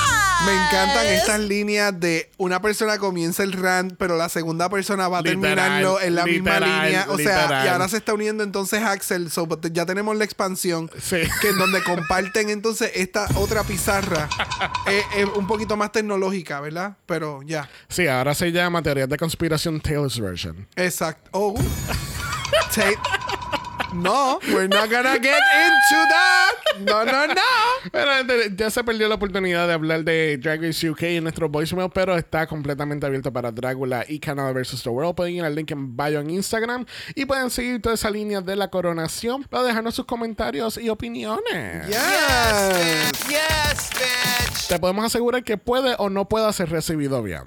Me encantan estas líneas de una persona comienza el rant, pero la segunda persona va a Literal, terminarlo en la misma literal, línea. O sea, literal. y ahora se está uniendo entonces Axel. So, but ya tenemos la expansión. Sí. Que en donde comparten entonces esta otra pizarra. eh, eh, un poquito más tecnológica, ¿verdad? Pero ya. Sí, ahora se llama teorías de conspiración Taylor's version. Exacto. Oh. No, we're not gonna get into that. No, no, no. Pero ya se perdió la oportunidad de hablar de Drag Race UK en nuestro voicemail, pero está completamente abierto para Drácula y Canada vs. The World. Pueden ir al link en bio en Instagram y pueden seguir toda esa línea de la coronación para dejarnos sus comentarios y opiniones. Yes. Yes, bitch. Te podemos asegurar que puede o no pueda ser recibido bien.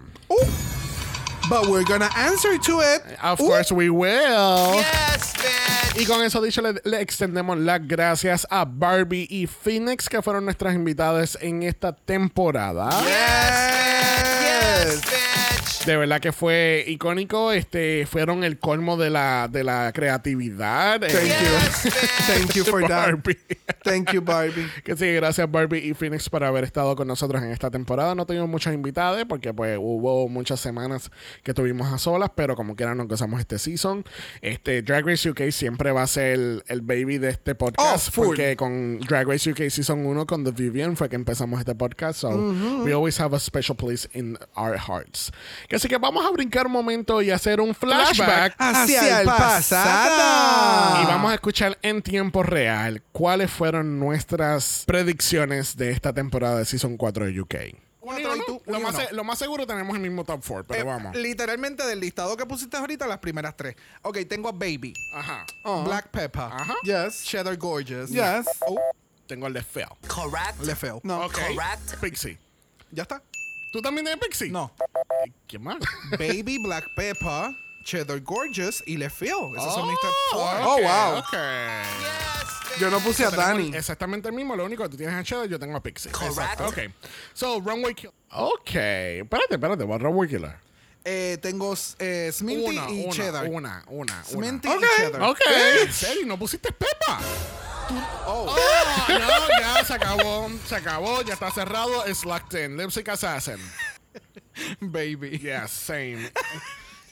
But we're gonna answer to it. Of Uh, course we will. Yes, bitch. Y con eso dicho, le, le extendemos las gracias a Barbie y Phoenix, que fueron nuestras invitadas en esta temporada. Yes. Bitch. De verdad que fue icónico. Este, fueron el colmo de la, de la creatividad. Thank Eh, you. Thank you for that. Barbie. Thank you, Barbie. Que sí, gracias Barbie y Phoenix por haber estado con nosotros en esta temporada. No tuvimos muchas invitadas porque pues hubo muchas semanas que estuvimos a solas, pero como quiera nos gozamos este season. Este Drag Race UK siempre va a ser el, el baby de este podcast Oh, porque con Drag Race UK Season 1 con The Vivian fue que empezamos este podcast. So we always have a special place in our hearts. Que así que vamos a brincar un momento y hacer un flashback. Hacia el pasado. Y vamos a escuchar en tiempo real cuáles fueron nuestras predicciones de esta temporada de Season 4 de UK. Cuatro y tú, lo, más, no. se- lo más seguro tenemos el mismo top 4, pero Eh, vamos. Literalmente del listado que pusiste ahorita, las primeras tres. Ok, tengo a Baby. Ajá. Black Pepper. Ajá. Yes. Cheddar Gorgeous. Yes. Oh, Tengo el de Phil. Correct. le feo. No. Correct. Pixie. ¿Ya está? ¿Tú también tienes Pixie? No. ¿Y ¿Quién más? Baby, Black Pepper, Cheddar Gorgeous y Le Feo. Esos son mis top four. ok, Oh, wow. ok. Yo no puse a Dani. Exactamente el mismo. Lo único que tú tienes a Cheddar, yo tengo a Pixie. Correct. Ok. So, Runway Killer. Ok. Espérate, espérate. ¿What Runway Killer? Eh, tengo eh, Sminty Una, y una, Cheddar. Una, una, una. Sminty Ok, y Cheddar. Ok. ¿En serio? ¿No pusiste Oh. Oh, no, ya se acabó. Se acabó. Ya está cerrado. It's locked in. Lipstick Assassin. Baby. Yes, same.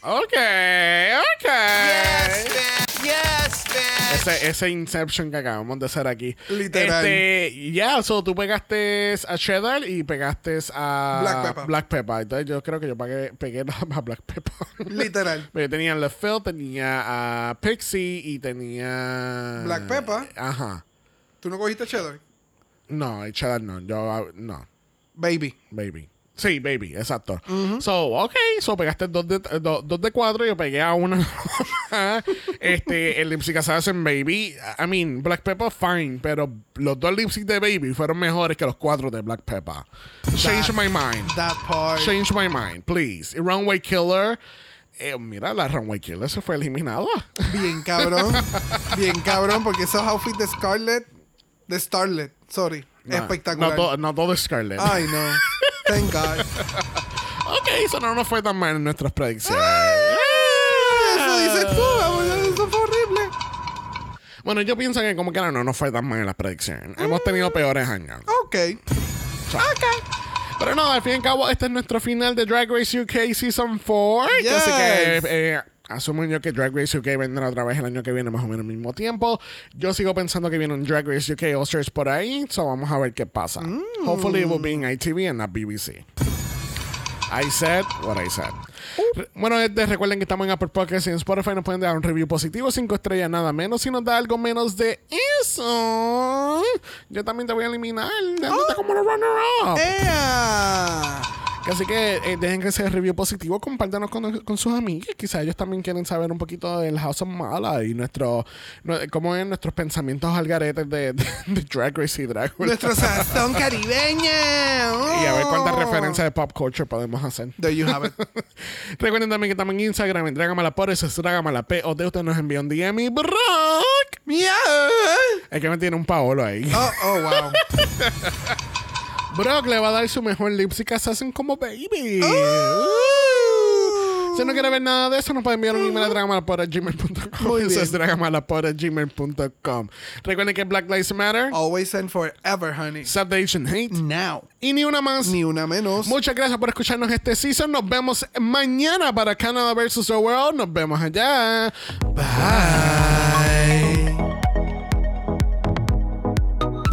Ok, ok. Yes. Yes, bitch. Ese, ese Inception que acabamos de hacer aquí. Literal. Este, ya, so tú pegaste a Cheddar y pegaste a Black Pepper. Black Pepper. Entonces yo creo que yo pagué, pegué a Black Pepper. Literal. Pero yo tenía a LeFell, tenía a Pixie y tenía. Black Pepper. Ajá. ¿Tú no cogiste Cheddar? No, el Cheddar no. Yo, ah, no. Baby. Baby. Sí, baby, exacto. So, ok, so pegaste dos de, do- dos de cuatro, yo pegué a una. este, el lipstick Assassin Baby. I mean, Black Pepper, fine, pero los dos lipstick de Baby fueron mejores que los cuatro de Black Pepper. Change my mind. That part. Change my mind, please. Y Runway Killer. Eh, mira, la Runway Killer se fue eliminada. Bien cabrón. Bien cabrón, porque esos outfits de Scarlett, de Starlet, sorry, No, espectacular. No, to- no todo es Scarlett. Ay, no. Thank God. Ok, eso no nos fue tan mal en nuestras predicciones. Eso dices tú, eso fue horrible. Bueno, yo pienso que como que no, no nos fue tan mal en las predicciones. Hemos tenido peores años. Ok. Pero no, al fin y al cabo, este es nuestro final de Drag Race UK Season 4. Yes. Así que eh, asumo yo que Drag Race UK vendrá otra vez el año que viene, más o menos al mismo tiempo. Yo sigo pensando que viene un Drag Race UK All Stars por ahí. So vamos a ver qué pasa. Hopefully it will be in ITV and not BBC. I said what I said. Bueno, este, recuerden que estamos en Apple Podcasts y en Spotify. Nos pueden dar un review positivo, 5 estrellas, nada menos. Si nos da algo menos de eso, yo también te voy a eliminar. Dándote como la runner-up. ¡Ea! Así que eh, dejen que ese review positivo, compártanos con, con sus amigos. Quizás ellos también quieren saber un poquito del House of Mala y nuestro, no- cómo es nuestros pensamientos al garete de, de, de Drag Race y Dragula. Nuestro sazón caribeño. y a ver cuántas Oh. referencias de pop culture podemos hacer. There you have it. Recuerden también que estamos en Instagram, en Dragamala por eso es Dragamala P. O de usted nos envió un DM y Brock. Miau. Es que me tiene un Paolo ahí. Oh, oh, wow. Brock le va a dar su mejor lip sync assassin como baby. Oh. Si no quiere ver nada de eso, nos puede enviar un email a dragamalapod.gmail.com. Muy Eso es dragamalapod.gmail.com. Recuerden que Black Lives Matter, Always and forever, honey. Asian Hate Now. y ni una más. Ni una menos. Muchas gracias por escucharnos este season. Nos vemos mañana para Canada vs. The World. Nos vemos allá. Bye.